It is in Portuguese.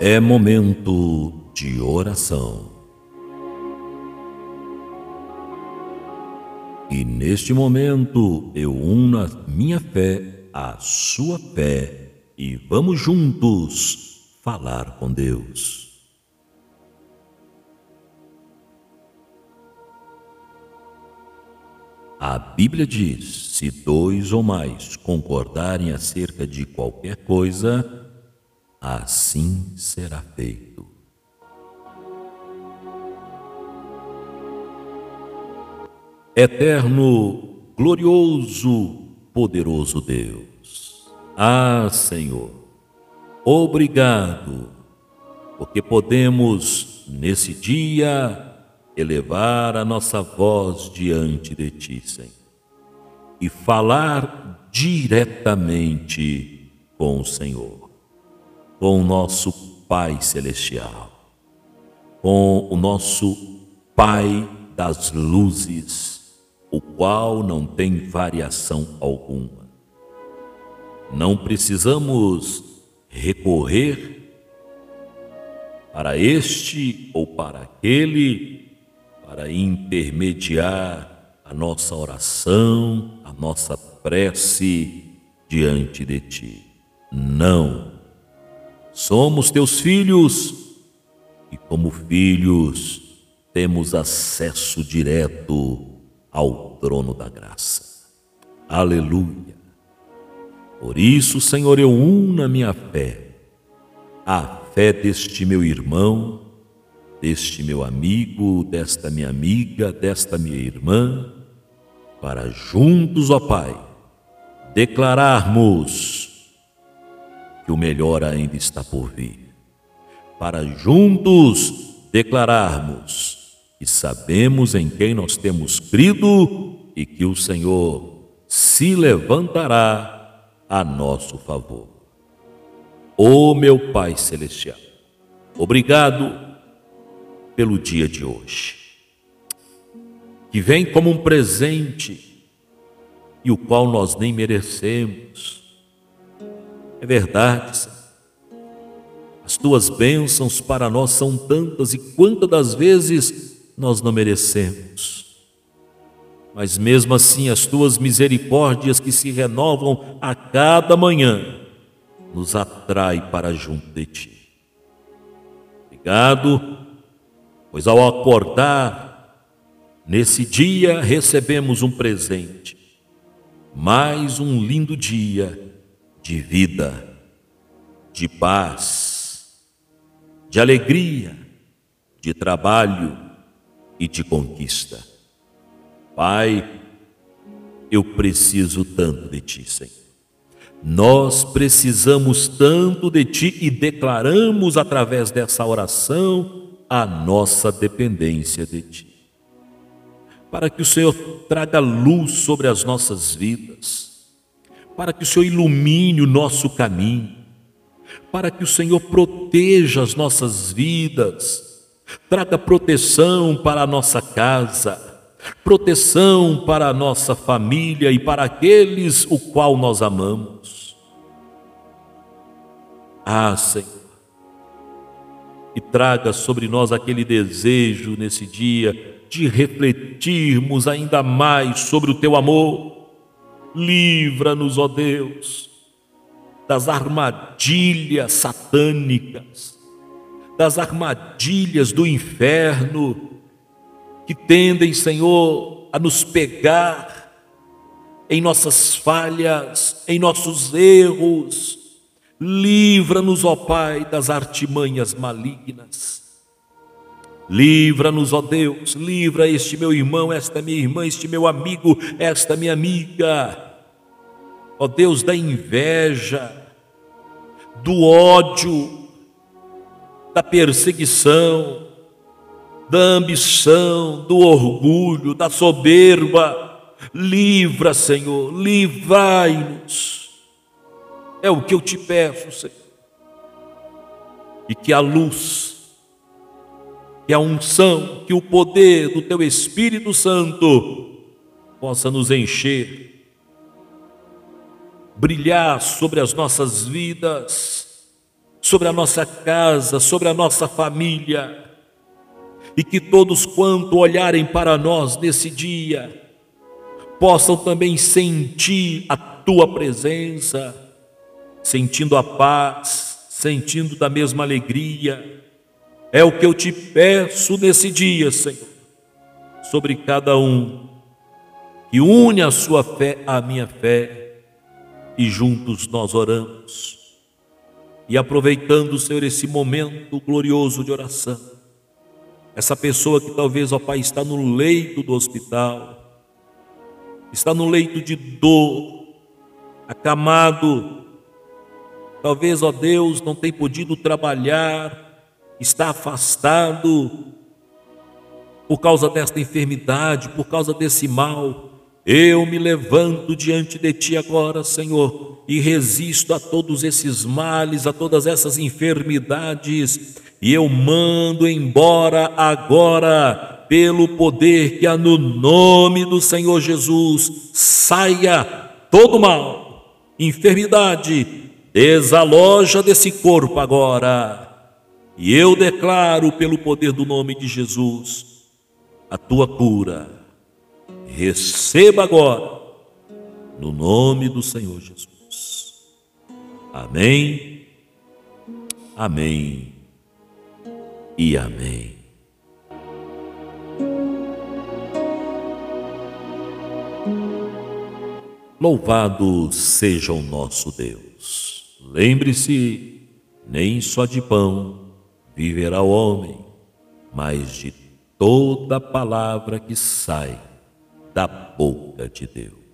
É momento de oração. E neste momento eu uno a minha fé à sua fé e vamos juntos falar com Deus. A Bíblia diz: se dois ou mais concordarem acerca de qualquer coisa, assim será feito. Eterno, glorioso, poderoso Deus. Ah, Senhor, obrigado, porque podemos nesse dia elevar a nossa voz diante de Ti, Senhor, e falar diretamente com o Senhor, com o nosso Pai Celestial, com o nosso Pai das luzes, o qual não tem variação alguma. Não precisamos recorrer para este ou para aquele para intermediar a nossa oração, a nossa prece diante de Ti. Não. Somos Teus filhos e, como filhos, temos acesso direto ao trono da graça. Aleluia. Por isso, Senhor, eu uno a minha fé, a fé deste meu irmão, deste meu amigo, desta minha amiga, desta minha irmã, para juntos, ó Pai, declararmos que o melhor ainda está por vir, para juntos declararmos que sabemos em quem nós temos crido e que o Senhor se levantará a nosso favor. Ó meu Pai Celestial, obrigado pelo dia de hoje, que vem como um presente e o qual nós nem merecemos. É verdade, Senhor. As tuas bênçãos para nós são tantas e quantas das vezes nós não merecemos. Mas mesmo assim, as tuas misericórdias que se renovam a cada manhã nos atrai para junto de ti. Obrigado pois ao acordar, nesse dia recebemos um presente, mais um lindo dia de vida, de paz, de alegria, de trabalho e de conquista. Pai, eu preciso tanto de Ti, Senhor. Nós precisamos tanto de Ti e declaramos através dessa oração a nossa dependência de Ti. Para que o Senhor traga luz sobre as nossas vidas, para que o Senhor ilumine o nosso caminho, para que o Senhor proteja as nossas vidas, traga proteção para a nossa casa, proteção para a nossa família e para aqueles o qual nós amamos. Ah, Senhor, e traga sobre nós aquele desejo nesse dia de refletirmos ainda mais sobre o teu amor. Livra-nos, ó Deus, das armadilhas satânicas, das armadilhas do inferno que tendem, Senhor, a nos pegar em nossas falhas, em nossos erros, Livra-nos, ó Pai, das artimanhas malignas. Livra-nos, ó Deus, livra este meu irmão, esta minha irmã, este meu amigo, esta minha amiga. Ó Deus da inveja, do ódio, da perseguição, da ambição, do orgulho, da soberba. Livra, Senhor, livrai-nos é o que eu te peço, Senhor. E que a luz, que a unção, que o poder do Teu Espírito Santo possa nos encher, brilhar sobre as nossas vidas, sobre a nossa casa, sobre a nossa família, e que todos quanto olharem para nós nesse dia possam também sentir a tua presença, sentindo a paz, sentindo da mesma alegria. É o que eu te peço nesse dia, Senhor, sobre cada um, que une a sua fé à minha fé, e juntos nós oramos. E aproveitando, Senhor, esse momento glorioso de oração, essa pessoa que talvez, ó Pai, está no leito do hospital, está no leito de dor, acamado, talvez, ó Deus, não tem podido trabalhar, está afastado por causa desta enfermidade, por causa desse mal. Eu me levanto diante de Ti agora, Senhor, e resisto a todos esses males, a todas essas enfermidades, e eu mando embora agora, pelo poder que há no nome do Senhor Jesus, saia todo mal, enfermidade, desaloja desse corpo agora. E eu declaro, pelo poder do nome de Jesus, a tua cura receba agora, no nome do Senhor Jesus. Amém, amém e amém. Louvado seja o nosso Deus. Lembre-se, nem só de pão viverá o homem, mas de toda palavra que sai da boca de Deus.